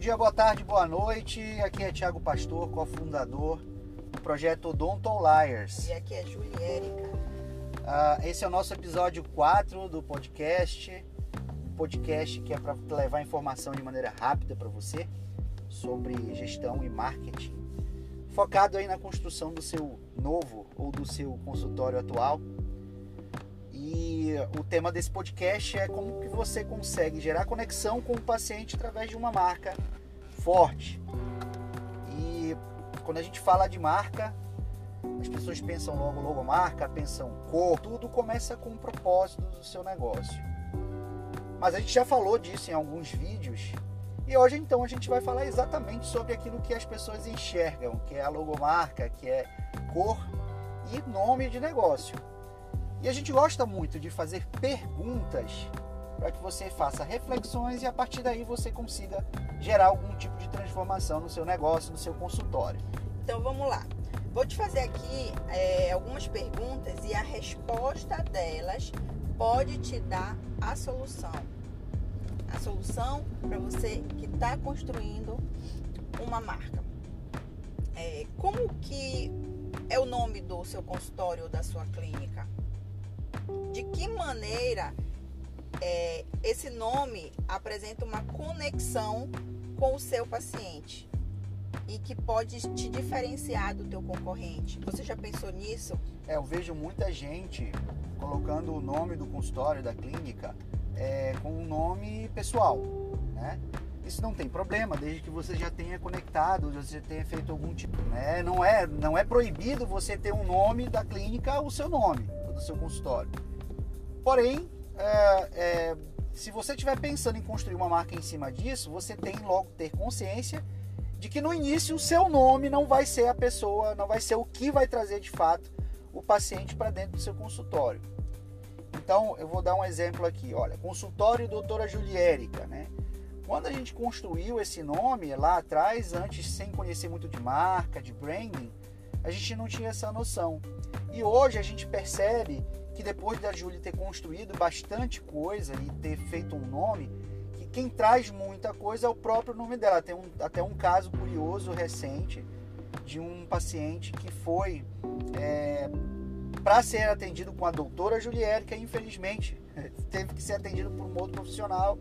dia, boa tarde, boa noite. Aqui é Thiago Pastor, cofundador do projeto Odonto Liars. E aqui é Julie Érica. Uh, esse é o nosso episódio 4 do podcast. Um podcast que é para levar informação de maneira rápida para você sobre gestão e marketing. Focado aí na construção do seu novo ou do seu consultório atual e o tema desse podcast é como que você consegue gerar conexão com o paciente através de uma marca forte. E quando a gente fala de marca, as pessoas pensam logo logomarca, pensam cor, tudo começa com o propósito do seu negócio. Mas a gente já falou disso em alguns vídeos e hoje então a gente vai falar exatamente sobre aquilo que as pessoas enxergam, que é a logomarca, que é cor e nome de negócio. E a gente gosta muito de fazer perguntas para que você faça reflexões e a partir daí você consiga gerar algum tipo de transformação no seu negócio, no seu consultório. Então vamos lá. Vou te fazer aqui é, algumas perguntas e a resposta delas pode te dar a solução. A solução para você que está construindo uma marca. É, como que é o nome do seu consultório ou da sua clínica? de que maneira é, esse nome apresenta uma conexão com o seu paciente e que pode te diferenciar do teu concorrente. Você já pensou nisso? É, eu vejo muita gente colocando o nome do consultório, da clínica, é, com um nome pessoal, né? Isso não tem problema, desde que você já tenha conectado, você tenha feito algum tipo, né? Não é, não é proibido você ter um nome da clínica, o seu nome, do seu consultório. Porém, é, é, se você estiver pensando em construir uma marca em cima disso, você tem logo ter consciência de que no início o seu nome não vai ser a pessoa, não vai ser o que vai trazer de fato o paciente para dentro do seu consultório. Então, eu vou dar um exemplo aqui. Olha, consultório doutora Juliérica, né? Quando a gente construiu esse nome lá atrás, antes sem conhecer muito de marca, de branding, a gente não tinha essa noção. E hoje a gente percebe que depois da Júlia ter construído bastante coisa e ter feito um nome, que quem traz muita coisa é o próprio nome dela. Tem um, até um caso curioso recente de um paciente que foi é, para ser atendido com a doutora Juliérica, infelizmente teve que ser atendido por um outro profissional.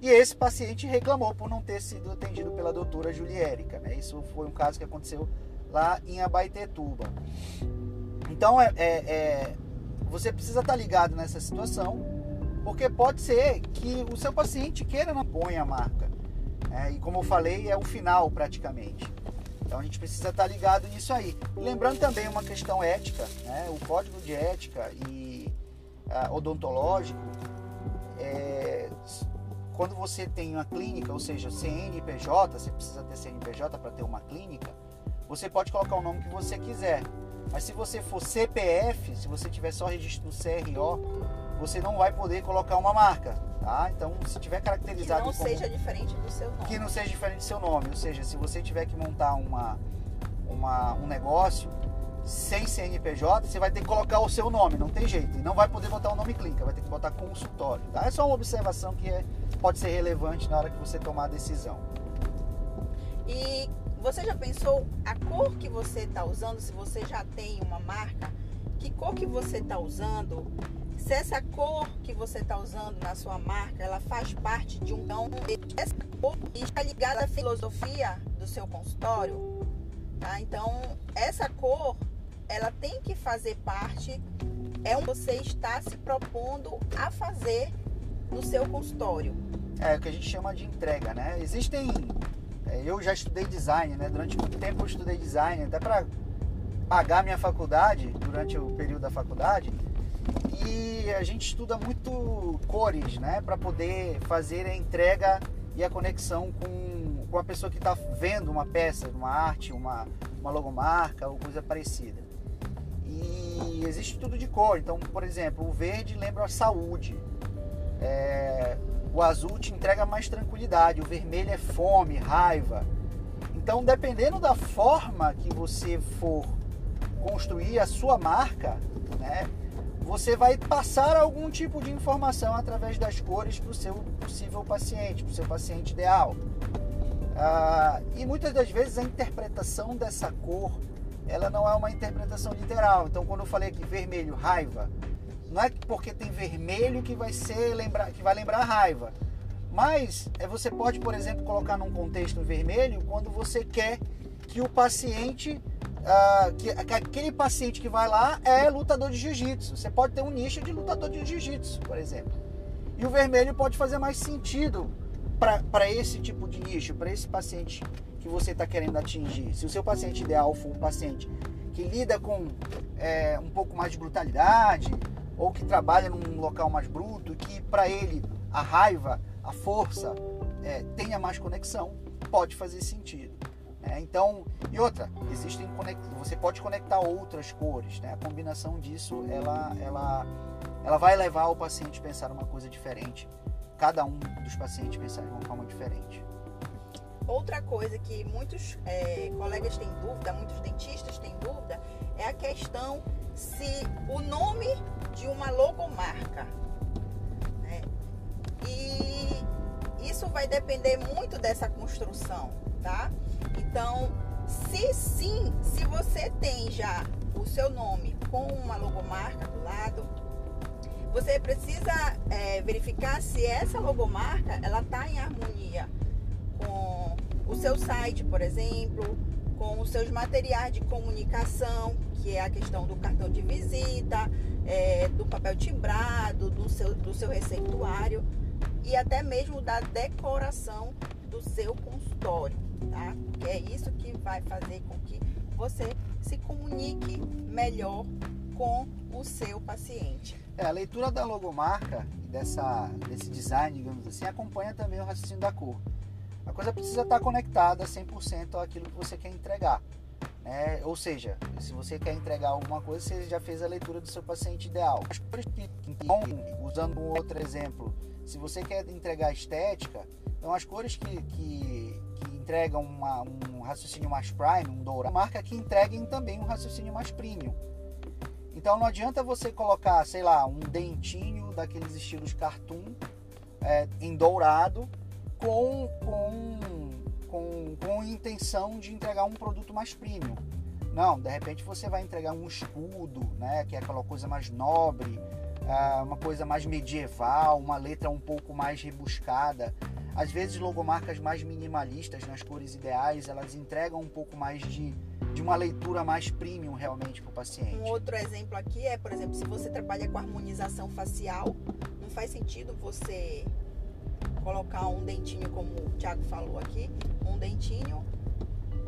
E esse paciente reclamou por não ter sido atendido pela doutora Juliérica. Né? Isso foi um caso que aconteceu lá em Abaitetuba. Então, é, é, é você precisa estar ligado nessa situação, porque pode ser que o seu paciente queira não ponha a marca. É, e como eu falei, é o final praticamente. Então a gente precisa estar ligado nisso aí. Lembrando também uma questão ética, né? o código de ética e uh, odontológico, é, quando você tem uma clínica, ou seja, CNPJ, você precisa ter CNPJ para ter uma clínica, você pode colocar o nome que você quiser. Mas se você for CPF, se você tiver só registro no CRO, você não vai poder colocar uma marca, tá? Então, se tiver caracterizado que não como... seja diferente do seu nome. Que não seja diferente do seu nome, ou seja, se você tiver que montar uma, uma um negócio sem CNPJ, você vai ter que colocar o seu nome, não tem jeito. E não vai poder botar o nome clínica, vai ter que botar consultório, tá? É só uma observação que é, pode ser relevante na hora que você tomar a decisão. E você já pensou a cor que você está usando? Se você já tem uma marca, que cor que você está usando? Se essa cor que você está usando na sua marca, ela faz parte de um então essa cor está ligada à filosofia do seu consultório, tá? Então essa cor, ela tem que fazer parte é um você está se propondo a fazer no seu consultório. É o que a gente chama de entrega, né? Existem eu já estudei design, né? Durante muito tempo eu estudei design, até para pagar minha faculdade, durante o período da faculdade. E a gente estuda muito cores, né? Para poder fazer a entrega e a conexão com, com a pessoa que está vendo uma peça, uma arte, uma, uma logomarca ou coisa parecida. E existe tudo de cor. Então, por exemplo, o verde lembra a saúde. É, o azul te entrega mais tranquilidade, o vermelho é fome, raiva. Então, dependendo da forma que você for construir a sua marca, né, você vai passar algum tipo de informação através das cores para o seu possível paciente, para o seu paciente ideal. Ah, e muitas das vezes a interpretação dessa cor, ela não é uma interpretação literal. Então, quando eu falei aqui vermelho, raiva, não é porque tem vermelho que vai ser lembrar, que vai lembrar raiva. Mas é, você pode, por exemplo, colocar num contexto vermelho quando você quer que o paciente, ah, que, que aquele paciente que vai lá é lutador de jiu-jitsu. Você pode ter um nicho de lutador de jiu-jitsu, por exemplo. E o vermelho pode fazer mais sentido para esse tipo de nicho, para esse paciente que você está querendo atingir. Se o seu paciente ideal for um paciente que lida com é, um pouco mais de brutalidade ou que trabalha num local mais bruto, que para ele a raiva, a força é, tenha mais conexão, pode fazer sentido. Né? Então, e outra, existem você pode conectar outras cores, né? A combinação disso, ela, ela, ela vai levar o paciente a pensar uma coisa diferente cada um dos pacientes pensar de uma forma diferente. Outra coisa que muitos é, colegas têm dúvida, muitos dentistas têm dúvida, é a questão se o nome de uma logomarca. Né? E isso vai depender muito dessa construção, tá? Então, se sim, se você tem já o seu nome com uma logomarca do lado, você precisa é, verificar se essa logomarca ela está em harmonia com o seu site, por exemplo, com os seus materiais de comunicação, que é a questão do cartão de visita, é, do papel timbrado, do seu, do seu receituário e até mesmo da decoração do seu consultório, tá? Que é isso que vai fazer com que você se comunique melhor com o seu paciente. É, a leitura da logomarca dessa, desse design, digamos assim, acompanha também o raciocínio da cor. A coisa precisa estar conectada 100% àquilo que você quer entregar. Né? Ou seja, se você quer entregar alguma coisa, você já fez a leitura do seu paciente ideal. Então, usando um outro exemplo, se você quer entregar estética, então as cores que, que, que entregam uma, um raciocínio mais prime, um dourado, marca que entreguem também um raciocínio mais premium. Então não adianta você colocar, sei lá, um dentinho daqueles estilos cartoon é, em dourado com, com, com, com intenção de entregar um produto mais premium. Não, de repente você vai entregar um escudo, né, que é aquela coisa mais nobre, é, uma coisa mais medieval, uma letra um pouco mais rebuscada. Às vezes logomarcas mais minimalistas nas cores ideais, elas entregam um pouco mais de de uma leitura mais premium realmente para o paciente. Um outro exemplo aqui é, por exemplo, se você trabalha com harmonização facial, não faz sentido você colocar um dentinho, como o Thiago falou aqui, um dentinho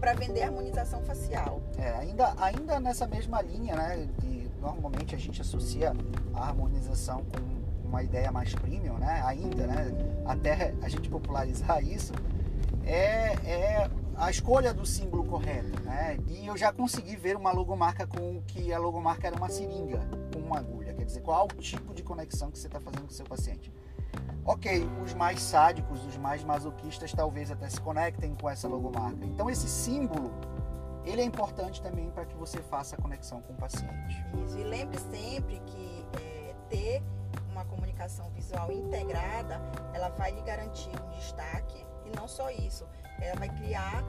para vender harmonização facial. É, ainda, ainda nessa mesma linha, né? De, normalmente a gente associa a harmonização com uma ideia mais premium, né? Ainda, né? Até a gente popularizar isso, é, é a escolha do símbolo correto, né? E eu já consegui ver uma logomarca com que a logomarca era uma seringa com uma agulha, quer dizer, qual o tipo de conexão que você está fazendo com o seu paciente. Ok, os mais sádicos, os mais masoquistas talvez até se conectem com essa logomarca. Então esse símbolo, ele é importante também para que você faça a conexão com o paciente. Isso, e lembre sempre que é, ter uma comunicação visual integrada, ela vai lhe garantir um destaque e não só isso, ela vai criar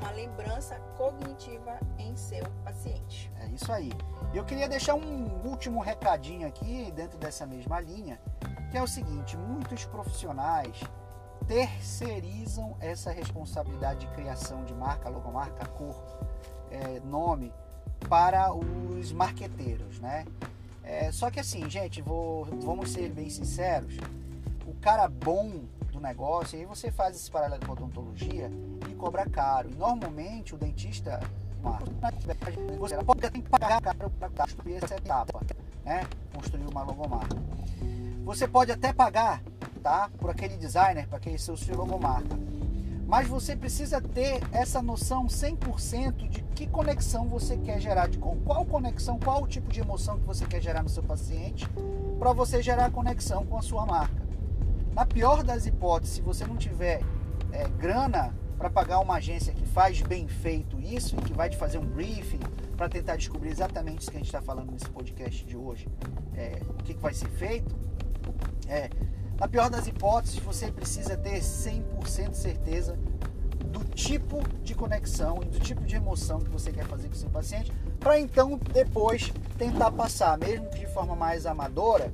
uma lembrança cognitiva em seu paciente. É isso aí. Eu queria deixar um último recadinho aqui dentro dessa mesma linha, que é o seguinte: muitos profissionais terceirizam essa responsabilidade de criação de marca, logomarca, cor, é, nome para os marqueteiros, né? É, só que assim, gente, vou, vamos ser bem sinceros, o cara bom do negócio, aí você faz esse paralelo com a odontologia e cobra caro. E normalmente o dentista você pode que pagar caro para construir essa etapa, né? Construir uma logomarca. Você pode até pagar, tá? Por aquele designer, para aquele seu, seu logomarca. Mas você precisa ter essa noção 100% de que conexão você quer gerar, de qual conexão, qual tipo de emoção que você quer gerar no seu paciente, para você gerar conexão com a sua marca. Na pior das hipóteses, se você não tiver é, grana para pagar uma agência que faz bem feito isso e que vai te fazer um briefing para tentar descobrir exatamente isso que a gente está falando nesse podcast de hoje, é, o que, que, vai ser feito, é, na pior das hipóteses, você precisa ter 100% certeza do tipo de conexão e do tipo de emoção que você quer fazer com o seu paciente, para então depois tentar passar, mesmo que de forma mais amadora,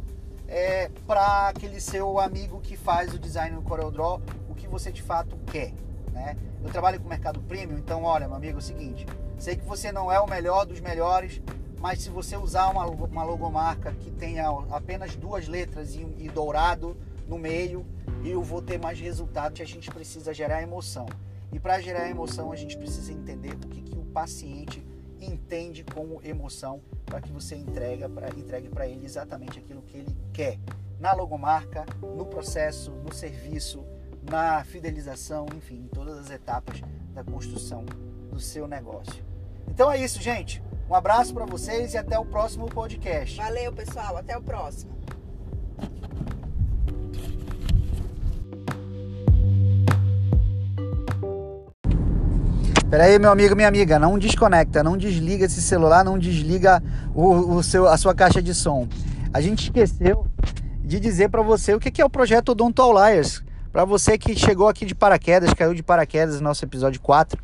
é, para aquele seu amigo que faz o design no CorelDRAW, o que você de fato quer. Né? Eu trabalho com o mercado premium, então olha, meu amigo, é o seguinte, sei que você não é o melhor dos melhores, mas se você usar uma, uma logomarca que tenha apenas duas letras e, e dourado no meio, eu vou ter mais resultados. A gente precisa gerar emoção. E para gerar emoção, a gente precisa entender o que, que o paciente entende como emoção para que você entrega pra, entregue para ele exatamente aquilo que ele quer. Na logomarca, no processo, no serviço, na fidelização, enfim, em todas as etapas da construção do seu negócio. Então é isso, gente. Um abraço para vocês e até o próximo podcast. Valeu, pessoal. Até o próximo. Peraí, meu amigo, minha amiga, não desconecta, não desliga esse celular, não desliga o, o seu, a sua caixa de som. A gente esqueceu de dizer para você o que é o projeto Odonto Outliers. Para você que chegou aqui de paraquedas, caiu de paraquedas no nosso episódio 4,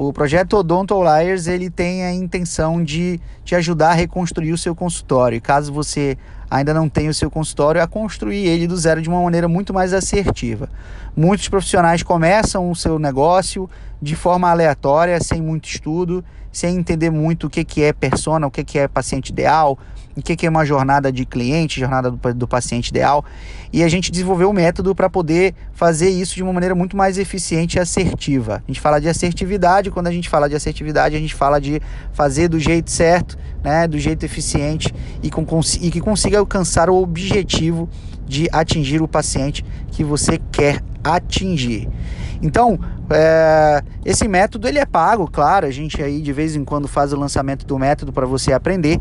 o projeto Odonto Outliers ele tem a intenção de te ajudar a reconstruir o seu consultório. E caso você ainda não tenha o seu consultório, a construir ele do zero de uma maneira muito mais assertiva. Muitos profissionais começam o seu negócio de forma aleatória, sem muito estudo, sem entender muito o que, que é persona, o que, que é paciente ideal, o que, é uma jornada de cliente, jornada do, do paciente ideal. E a gente desenvolveu um método para poder fazer isso de uma maneira muito mais eficiente e assertiva. A gente fala de assertividade, quando a gente fala de assertividade, a gente fala de fazer do jeito certo, né, do jeito eficiente e, com, e que consiga alcançar o objetivo de atingir o paciente que você quer atingir. Então, é, esse método ele é pago, claro, a gente aí de vez em quando faz o lançamento do método para você aprender,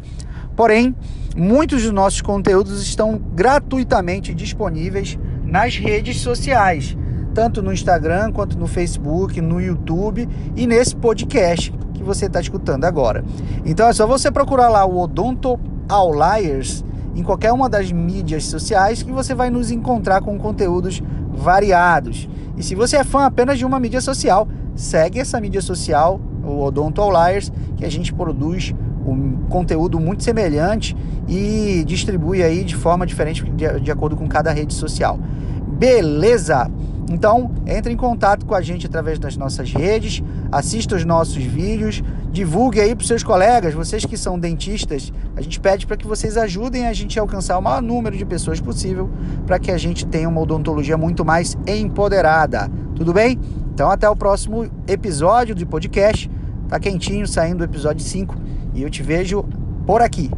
Porém, muitos dos nossos conteúdos estão gratuitamente disponíveis nas redes sociais, tanto no Instagram quanto no Facebook, no YouTube e nesse podcast que você está escutando agora. Então é só você procurar lá o Odonto Outliers em qualquer uma das mídias sociais que você vai nos encontrar com conteúdos variados. E se você é fã apenas de uma mídia social, segue essa mídia social, o Odonto Outliers, que a gente produz um conteúdo muito semelhante e distribui aí de forma diferente de, de acordo com cada rede social. Beleza? Então, entre em contato com a gente através das nossas redes, assista os nossos vídeos, divulgue aí para seus colegas, vocês que são dentistas, a gente pede para que vocês ajudem a gente a alcançar o maior número de pessoas possível para que a gente tenha uma odontologia muito mais empoderada. Tudo bem? Então, até o próximo episódio do podcast. Tá quentinho, saindo o episódio 5 e eu te vejo por aqui.